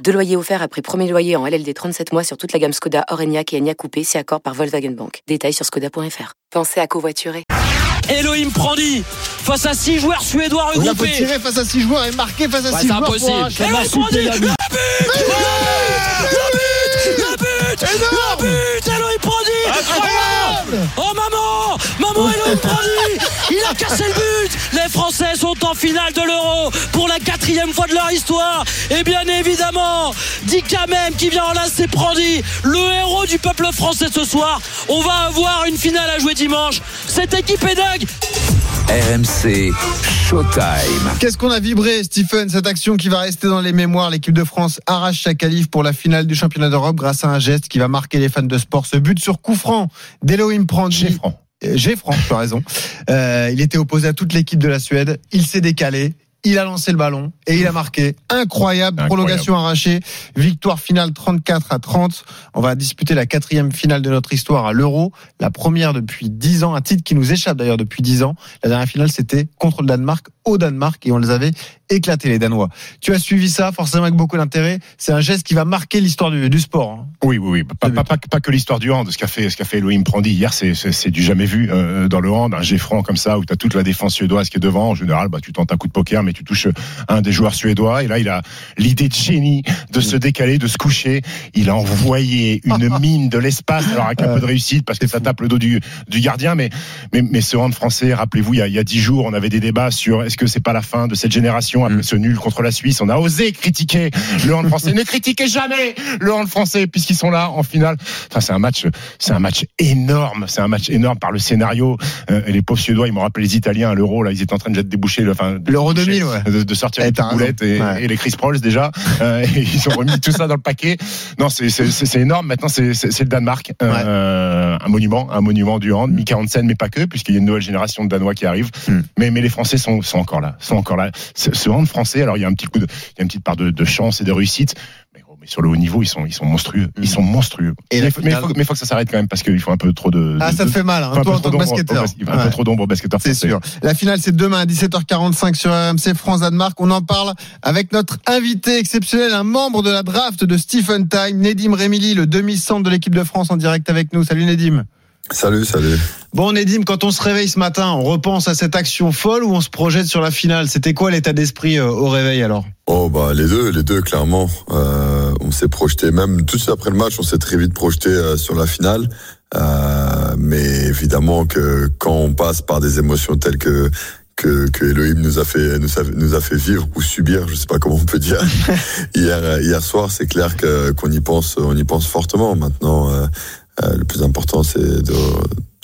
Deux loyers offerts après premier loyer en LLD 37 mois sur toute la gamme Skoda, Orenia et Enya Coupé, si accord par Volkswagen Bank. Détails sur skoda.fr. Pensez à covoiturer. Elohim Prandi face à 6 joueurs suédois On a peut regroupés. tirer face à 6 joueurs et marquer face à Ouais, 6 c'est joueurs. pour impossible. Elohim Prandi, le but Le but Le but Elohim Prandi Incroyable Oh maman Maman Elohim Prandi Il a cassé le but. Les Français sont en finale de l'Euro pour la quatrième fois de leur histoire. Et bien évidemment Dika même qui vient enlacer Prandi le héros du peuple français ce soir. On va avoir une finale à jouer dimanche. Cette équipe est dingue RMC Showtime. Qu'est-ce qu'on a vibré, Stephen, cette action qui va rester dans les mémoires? L'équipe de France arrache sa qualif pour la finale du championnat d'Europe grâce à un geste qui va marquer les fans de sport. Ce but sur coup franc d'Elohim Prandi. Géfranc. Euh, Géfranc, tu as raison. Euh, il était opposé à toute l'équipe de la Suède. Il s'est décalé. Il a lancé le ballon et il a marqué. Incroyable, Incroyable. prolongation arrachée, victoire finale 34 à 30. On va disputer la quatrième finale de notre histoire à l'Euro, la première depuis 10 ans, un titre qui nous échappe d'ailleurs depuis 10 ans. La dernière finale, c'était contre le Danemark, au Danemark, et on les avait éclatés les Danois. Tu as suivi ça forcément avec beaucoup d'intérêt. C'est un geste qui va marquer l'histoire du, du sport. hein. Oui, oui, oui. Pas, pas, pas, pas que l'histoire du hand. Ce qu'a fait, ce qu'a fait Elohim Prandi hier, c'est, du jamais vu euh, dans le hand. Un jet franc comme ça, où tu as toute la défense suédoise qui est devant. En général, bah, tu tentes un coup de poker, mais tu touches un des joueurs suédois. Et là, il a l'idée de génie de se décaler, de se coucher. Il a envoyé une mine de l'espace, alors avec un peu de réussite, parce que ça tape le dos du, du gardien. Mais, mais, mais ce hand français, rappelez-vous, il y a dix jours, on avait des débats sur est-ce que c'est pas la fin de cette génération après ce nul contre la Suisse. On a osé critiquer le hand français. ne critiquez jamais le hand français puisqu'ils sont là en finale. Enfin, c'est un match, c'est un match énorme. C'est un match énorme par le scénario. Euh, les pauvres Suédois, ils m'ont rappelé les Italiens à l'Euro. Là, ils étaient en train de déboucher enfin, L'Euro déboucher, 2000, ouais. de, de sortir Eh, les boulettes et, Ouais. et les Chris Prolls déjà. Euh, et ils ont remis tout ça dans le paquet. Non, c'est énorme. Maintenant, c'est le Danemark, Euh, un monument, un monument du hand. Mika Hansen, mais pas que, puisqu'il y a une nouvelle génération de Danois qui arrive. Mm. Mais mais les Français sont sont encore là, sont encore là. Ce, ce hand français, alors il y a un petit coup de, il y a une petite part de, de chance et de réussite. Mais, sur le haut niveau, ils sont, ils sont monstrueux. Ils sont monstrueux. Et mais il faut, il faut, il faut que ça s'arrête quand même parce qu'il faut un peu trop de. Ah, de- ça te fait mal, hein, faut un toi en tant trop que basketteur. bas- Un Ouais. peu trop d'ombre au basketteur C'est sûr. La finale, c'est demain à 17h45 sur RMC France-Danemark. On en parle avec notre invité exceptionnel, un membre de la draft de Stephen Time, Nedim Remili, le demi-centre de l'équipe de France en direct avec nous. Salut Nedim. Salut, salut. Bon Nedim, quand on se réveille ce matin, on repense à cette action folle ou on se projette sur la finale? C'était quoi l'état d'esprit euh, au réveil alors? Oh bah les deux, les deux clairement. Euh, on s'est projeté même tout de suite après le match, on s'est très vite projeté euh, sur la finale. Euh, mais évidemment que quand on passe par des émotions telles que que, que Elohim nous a fait nous a, nous a fait vivre ou subir, je sais pas comment on peut dire hier hier soir, c'est clair que qu'on y pense on y pense fortement. Maintenant, euh, le plus important c'est de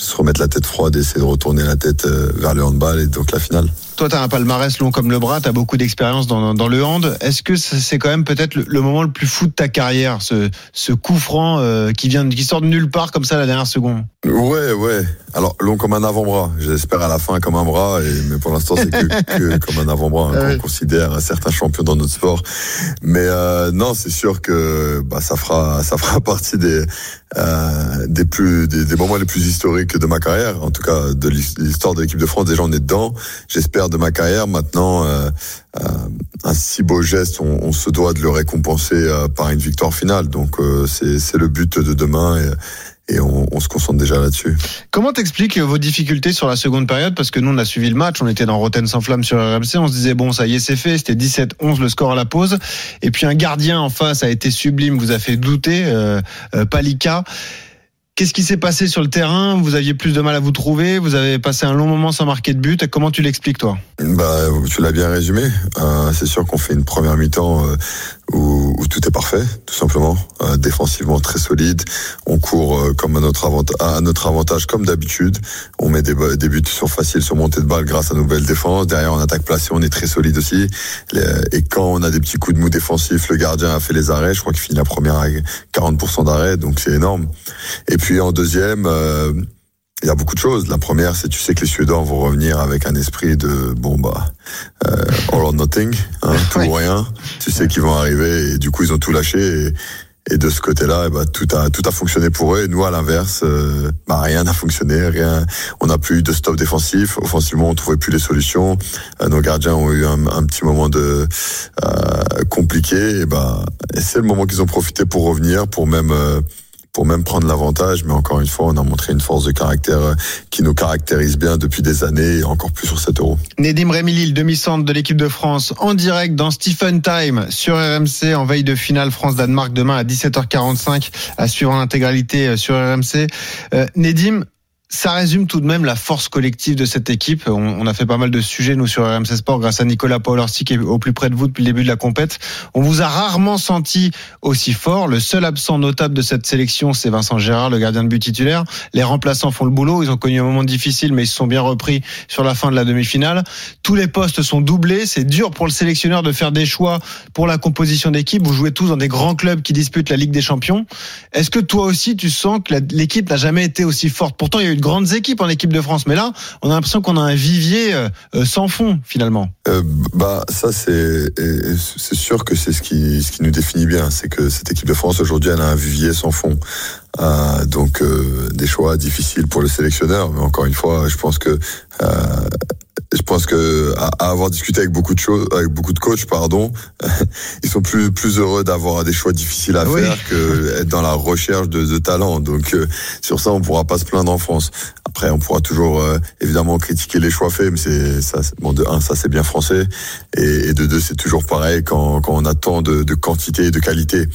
se remettre la tête froide et essayer de retourner la tête euh, vers le handball et donc la finale. Toi, tu as un palmarès long comme le bras, tu as beaucoup d'expérience dans, dans le hand. Est-ce que c'est quand même peut-être le, le moment le plus fou de ta carrière, ce, ce coup franc euh, qui vient, qui sort de nulle part comme ça à la dernière seconde? Ouais, ouais. Alors, long comme un avant-bras. J'espère à la fin comme un bras, et, mais pour l'instant, c'est que, que comme un avant-bras, hein, Ah qu'on considère un certain champion dans notre sport. Mais euh, non, c'est sûr que bah, ça fera ça fera partie des euh, des plus des, des moments les plus historiques de ma carrière. En tout cas, de l'histoire de l'équipe de France. Déjà, on est dedans. J'espère de ma carrière. Maintenant, euh, euh, un si beau geste, on, on se doit de le récompenser euh, par une victoire finale. Donc, euh, c'est c'est le but de demain. Et, et on, on se concentre déjà là-dessus. Comment t'expliques euh, vos difficultés sur la seconde période? Parce que nous, on a suivi le match, on était dans Rotten sans flamme sur RMC, on se disait, bon, ça y est, c'est fait, c'était 17-11 le score à la pause. Et puis un gardien en face a été sublime, vous a fait douter, euh, euh, Palika. Qu'est-ce qui s'est passé sur le terrain? Vous aviez plus de mal à vous trouver, vous avez passé un long moment sans marquer de but. Comment tu l'expliques, toi? Bah, tu l'as bien résumé. Euh, c'est sûr qu'on fait une première mi-temps où, tout est parfait, tout simplement. Euh, défensivement très solide. On court euh, comme à notre, avantage, à notre avantage, comme d'habitude. On met des, des buts sur facile, sur montée de balle grâce à nos belles défenses. Derrière, en attaque placée, on est très solide aussi. Et quand on a des petits coups de mou défensifs, le gardien a fait les arrêts. Je crois qu'il finit la première à 40% d'arrêt, donc c'est énorme. Et puis en deuxième. Euh, il y a beaucoup de choses. La première, c'est tu sais que les Suédois vont revenir avec un esprit de bon bah euh, all or nothing, hein, tout ou rien. Tu sais qu'ils vont arriver et du coup ils ont tout lâché. Et, et de ce côté-là, eh ben, tout a tout a fonctionné pour eux. Et nous, à l'inverse, euh, bah, rien n'a fonctionné, rien. On n'a plus eu de stop défensif. Offensivement, on trouvait plus les solutions. Euh, nos gardiens ont eu un, un petit moment de euh, compliqué. Et bah, et c'est le moment qu'ils ont profité pour revenir, pour même euh, pour même prendre l'avantage. Mais encore une fois, on a montré une force de caractère euh, qui nous caractérise bien depuis des années et encore plus sur cet euro. Nedim Remili, le demi-centre de l'équipe de France, en direct dans Stephen Time sur RMC en veille de finale France-Danemark demain à 17h45 à suivre en intégralité euh, sur RMC. Euh, Nedim, ça résume tout de même la force collective de cette équipe. On, on, a fait pas mal de sujets, nous, sur RMC Sport, grâce à Nicolas Paolorsi, qui est au plus près de vous depuis le début de la compète. On vous a rarement senti aussi fort. Le seul absent notable de cette sélection, c'est Vincent Gérard, le gardien de but titulaire. Les remplaçants font le boulot. Ils ont connu un moment difficile, mais ils se sont bien repris sur la fin de la demi-finale. Tous les postes sont doublés. C'est dur pour le sélectionneur de faire des choix pour la composition d'équipe. Vous jouez tous dans des grands clubs qui disputent la Ligue des Champions. Est-ce que toi aussi, tu sens que l'équipe n'a jamais été aussi forte? Pourtant, de grandes équipes en équipe de France, mais là, on a l'impression qu'on a un vivier euh, sans fond finalement. Euh, bah ça c'est sûr que c'est ce qui ce qui nous définit bien, c'est que cette équipe de France aujourd'hui elle a un vivier sans fond. Euh, donc euh, des choix difficiles pour le sélectionneur, mais encore une fois, je pense que euh, je pense que à, avoir discuté avec beaucoup de choses, avec beaucoup de coachs, pardon, ils sont plus plus heureux d'avoir des choix difficiles à oui. faire que être dans la recherche de, de talent. Donc euh, sur ça, on pourra pas se plaindre en France. Après, on pourra toujours euh, évidemment critiquer les choix faits, mais c'est ça. Bon, de un, ça c'est bien français, et, et de deux, c'est toujours pareil quand quand on a tant de, de quantité et de qualité.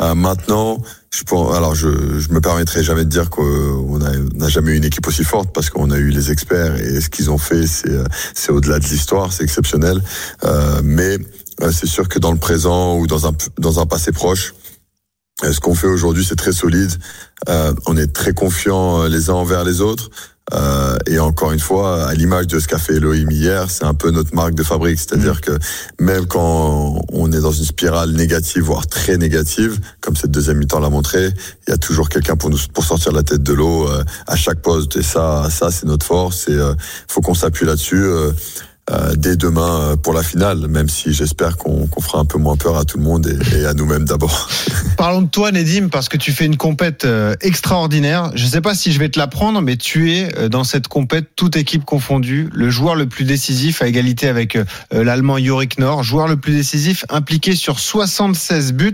Euh, maintenant. Je alors je, je me permettrai jamais de dire qu'on n'a jamais eu une équipe aussi forte parce qu'on a eu les experts et ce qu'ils ont fait, c'est c'est au-delà de l'histoire, c'est exceptionnel. Euh, mais c'est sûr que dans le présent ou dans un dans un passé proche, ce qu'on fait aujourd'hui, c'est très solide. Euh, on est très confiants les uns envers les autres. Euh, et encore une fois, à l'image de ce qu'a fait Elohim hier, c'est un peu notre marque de fabrique. C'est-à-dire mmh. que même quand on est dans une spirale négative, voire très négative, comme cette deuxième mi-temps l'a montré, il y a toujours quelqu'un pour nous pour sortir la tête de l'eau euh, à chaque poste. Et ça, ça c'est notre force. Et euh, faut qu'on s'appuie là-dessus. Euh, dès demain pour la finale, même si j'espère qu'on qu fera un peu moins peur à tout le monde et, et à nous-mêmes d'abord. Parlons de toi, Nedim, parce que tu fais une compète euh, extraordinaire. Je ne sais pas si je vais te l'apprendre, mais tu es euh, dans cette compète, toute équipe confondue, le joueur le plus décisif à égalité avec l'Allemand Yorick Nord, joueur le plus décisif impliqué sur 76 buts.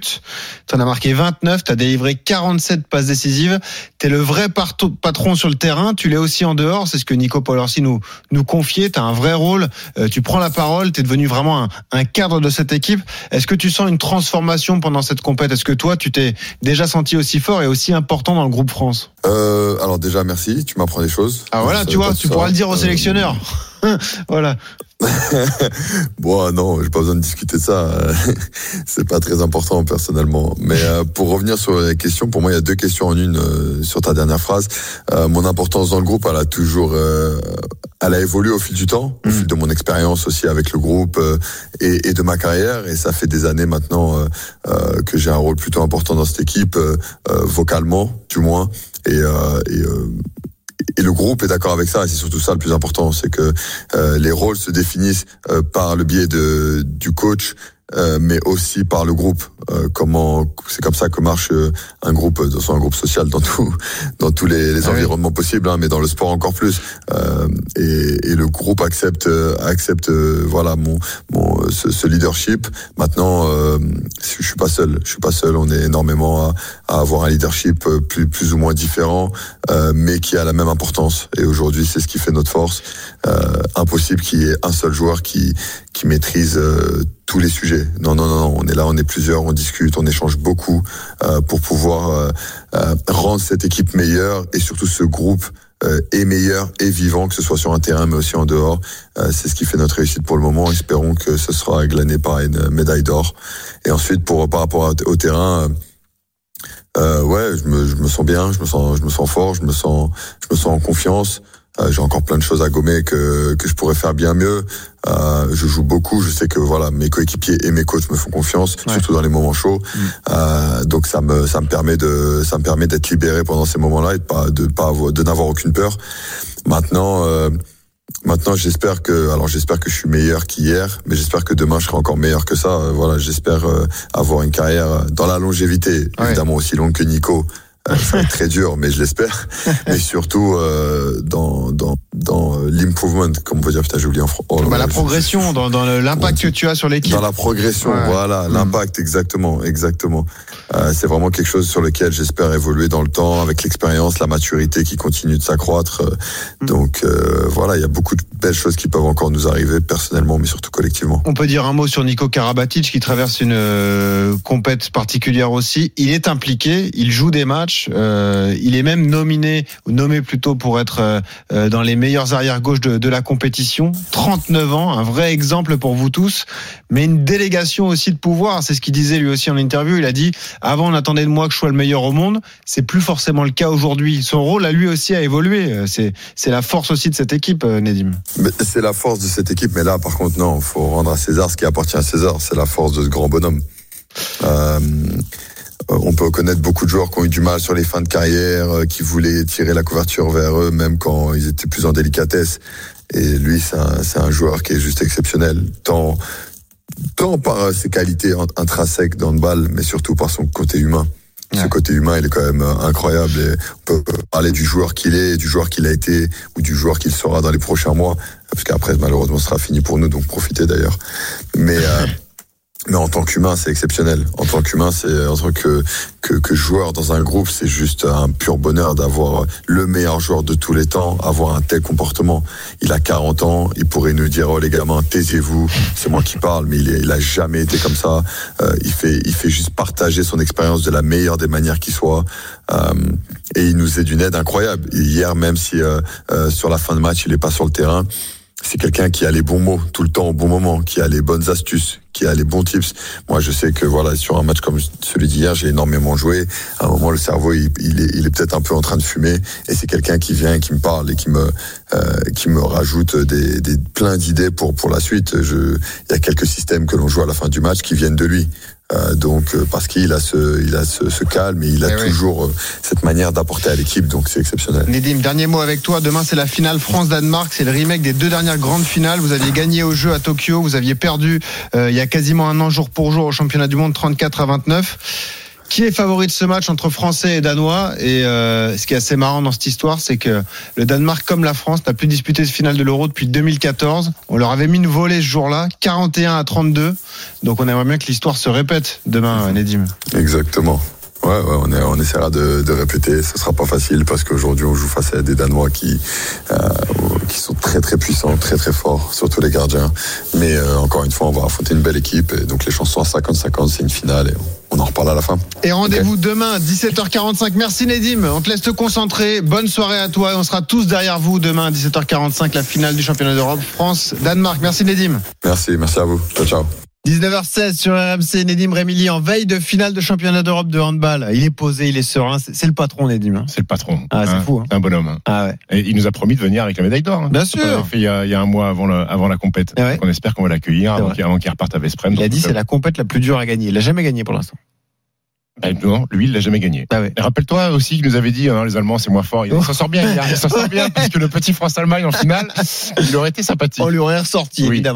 Tu en as marqué 29, tu as délivré 47 passes décisives. Tu es le vrai patron sur le terrain, tu l'es aussi en dehors, c'est ce que Nico Paolorsi nous, nous confiait. Tu as un vrai rôle euh, tu prends la parole, tu es devenu vraiment un, un, cadre de cette équipe. Est-ce que tu sens une transformation pendant cette compète? Est-ce que toi, tu t'es déjà senti aussi fort et aussi important dans le groupe France? Euh, Alors déjà, merci, tu m'apprends des choses. Ah voilà, tu vois, tu pourras le dire au sélectionneur. voilà. bon, non, j'ai pas besoin de discuter de ça. c'est pas très important personnellement. Mais euh, pour revenir sur les questions, pour moi, il y a deux questions en une euh, sur ta dernière phrase. Euh, mon importance dans le groupe, elle a toujours, euh, elle a évolué au fil du temps, au mmh. fil de mon expérience aussi avec le groupe euh, et, et, de ma carrière. Et ça fait des années maintenant que j'ai un rôle plutôt important dans cette équipe, vocalement, du moins. Et, et et le groupe est d'accord avec ça. Et c'est surtout ça le plus important, c'est que euh, les rôles se définissent euh, par le biais de du coach euh, mais aussi par le groupe. Euh, comment c'est comme ça que marche euh, un groupe, dans un groupe social dans tout, dans tous les, les ah environnements oui. possibles, hein, mais dans le sport encore plus. Et, et, le groupe accepte, accepte, voilà mon, mon ce, ce leadership. Maintenant, je suis pas seul. Je suis pas seul. On est énormément à, à avoir un leadership plus, plus ou moins différent, mais qui a la même importance. Et aujourd'hui, c'est ce qui fait notre force. impossible qu'il y ait un seul joueur qui, qui maîtrise tous les sujets. Non, non, non, on est là, on est plusieurs, on discute, on échange beaucoup euh, pour pouvoir euh, euh, rendre cette équipe meilleure et surtout ce groupe est meilleur et vivant, que ce soit sur un terrain mais aussi en dehors. C'est ce qui fait notre réussite pour le moment. Espérons que ce sera glané par une médaille d'or. Et ensuite, pour par rapport au terrain. Ouais, je me, je me sens bien, je me sens, je me sens fort, je me sens, je me sens en confiance. Euh, j'ai encore plein de choses à gommer que que je pourrais faire bien mieux. Euh, je joue beaucoup. Je sais que voilà, mes coéquipiers et mes coachs me font confiance, Ouais. surtout dans les moments chauds. Mm. Euh, donc ça me ça me permet de ça me permet d'être libéré pendant ces moments-là et de pas de pas avoir- de n'avoir aucune peur. Maintenant. Euh, Maintenant, j'espère que, alors j'espère que je suis meilleur qu'hier, mais j'espère que demain je serai encore meilleur que ça. Euh, Voilà, j'espère avoir une carrière dans la longévité, Ouais. évidemment aussi longue que Nico. Ça va être très dur, mais je l'espère. mais surtout euh, dans dans dans l'improvement, comme on peut dire. Putain, j'ai oublié en français. Oh Bah, la progression, dans, dans l'impact que tu as sur l'équipe. dans la progression, Ouais. voilà, Mm. l'impact, exactement, exactement. Euh, c'est vraiment quelque chose sur lequel j'espère évoluer dans le temps, avec l'expérience, la maturité qui continue de s'accroître. Mm. Donc euh, voilà, il y a beaucoup de belles choses qui peuvent encore nous arriver personnellement, mais surtout collectivement. On peut dire un mot sur Nico Karabatic qui traverse une compète particulière aussi. Il est impliqué, il joue des matchs, euh, il est même nominé nommé plutôt pour être euh, euh, dans les meilleurs arrières gauche de, la compétition. 39 ans, un vrai exemple pour vous tous, mais une délégation aussi de pouvoir. C'est ce qu'il disait lui aussi en interview. Il a dit avant on attendait de moi que je sois le meilleur au monde. C'est plus forcément le cas aujourd'hui. Son rôle à lui aussi a évolué. C'est la force aussi de cette équipe, Nedim. C'est la force de cette équipe, mais là, par contre, non, faut rendre à César ce qui appartient à César. C'est la force de ce grand bonhomme. On peut connaître beaucoup de joueurs qui ont eu du mal sur les fins de carrière, euh, qui voulaient tirer la couverture vers eux, même quand ils étaient plus en délicatesse. Et lui, c'est un, joueur qui est juste exceptionnel, tant, tant par euh, ses qualités int- intrinsèques dans le bal, mais surtout par son côté humain. Ce côté humain, il est quand même euh, incroyable. Et on peut parler du joueur qu'il est, du joueur qu'il a été, ou du joueur qu'il sera dans les prochains mois, parce qu'après, malheureusement, ce sera fini pour nous, donc profitez d'ailleurs. Mais euh, mais en tant qu'humain, c'est exceptionnel. En tant qu'humain, c'est en tant que, que que joueur dans un groupe, c'est juste un pur bonheur d'avoir le meilleur joueur de tous les temps, avoir un tel comportement. Il a 40 ans, il pourrait nous dire oh les gamins, taisez-vous, c'est moi qui parle, mais il, est, il a jamais été comme ça. Euh, il fait il fait juste partager son expérience de la meilleure des manières qui soit. Euh, et il nous est d'une aide incroyable. Hier, même si euh, euh, sur la fin de match, il est pas sur le terrain, c'est quelqu'un qui a les bons mots tout le temps au bon moment, qui a les bonnes astuces, qui a les bons tips. Moi, je sais que voilà, sur un match comme celui d'hier, j'ai énormément joué. À un moment, le cerveau, il, est, peut-être un peu en train de fumer, et c'est quelqu'un qui vient, qui me parle et qui me, euh, qui me rajoute des, des plein d'idées pour pour la suite. Il y a quelques systèmes que l'on joue à la fin du match qui viennent de lui. Euh, donc euh, parce qu'il a ce, il a ce, ce calme et il a Eh toujours euh, cette manière d'apporter à l'équipe, donc c'est exceptionnel. Nedim, dernier mot avec toi. Demain, c'est la finale France-Danemark. C'est le remake des deux dernières grandes finales. Vous aviez gagné au jeu à Tokyo. Vous aviez perdu euh, il y a quasiment un an, jour pour jour, au championnat du monde, 34 à 29. Qui est favori de ce match entre Français et Danois Et euh, ce qui est assez marrant dans cette histoire, c'est que le Danemark, comme la France, n'a plus disputé ce finale de l'Euro depuis 2014. On leur avait mis une volée ce jour-là, 41 à 32. Donc on aimerait bien que l'histoire se répète demain, Nedim. Exactement. Ouais, ouais, on, est, on essaiera de, de répéter. Ce sera pas facile parce qu'aujourd'hui on joue face à des Danois qui euh, qui sont très très puissants, très très forts, surtout les gardiens. Mais euh, encore une fois, on va affronter une belle équipe et donc les chances sont à 50-50. C'est une finale et on en reparle à la fin. Et rendez-vous demain, 17h45. Merci Nedim. On te laisse te concentrer. Bonne soirée à toi. On sera tous derrière vous demain, 17h45, la finale du championnat d'Europe, France-Danemark. Merci Nedim. Merci, merci à vous. Ciao, ciao. 19h16 sur RMC, Nedim Rémilly en veille de finale de championnat d'Europe de handball. Il est posé, il est serein. C'est le patron, Nedim. hein. C'est le patron. Ah, c'est fou, hein. Un bonhomme. hein. Ah ouais. Et il nous a promis de venir avec la médaille d'or. hein. Bien sûr. fait il y, a, il y a un mois avant, le- avant la compète. Ah ouais. On espère qu'on va l'accueillir avant qu'il qu'il reparte à Vesprem. Il a dit c'est la compète la plus dure à gagner. Il a jamais gagné pour l'instant. Ben, non, lui, il l'a jamais gagné. Ah ouais. Rappelle-toi aussi qu'il nous avait dit, hein, les Allemands, c'est moins fort. Il Oh. s'en sort bien, il s'en sort bien, puisque le petit France-Allemagne en finale, il aurait été sympathique. On lui aurait ressorti, Oui. évidemment.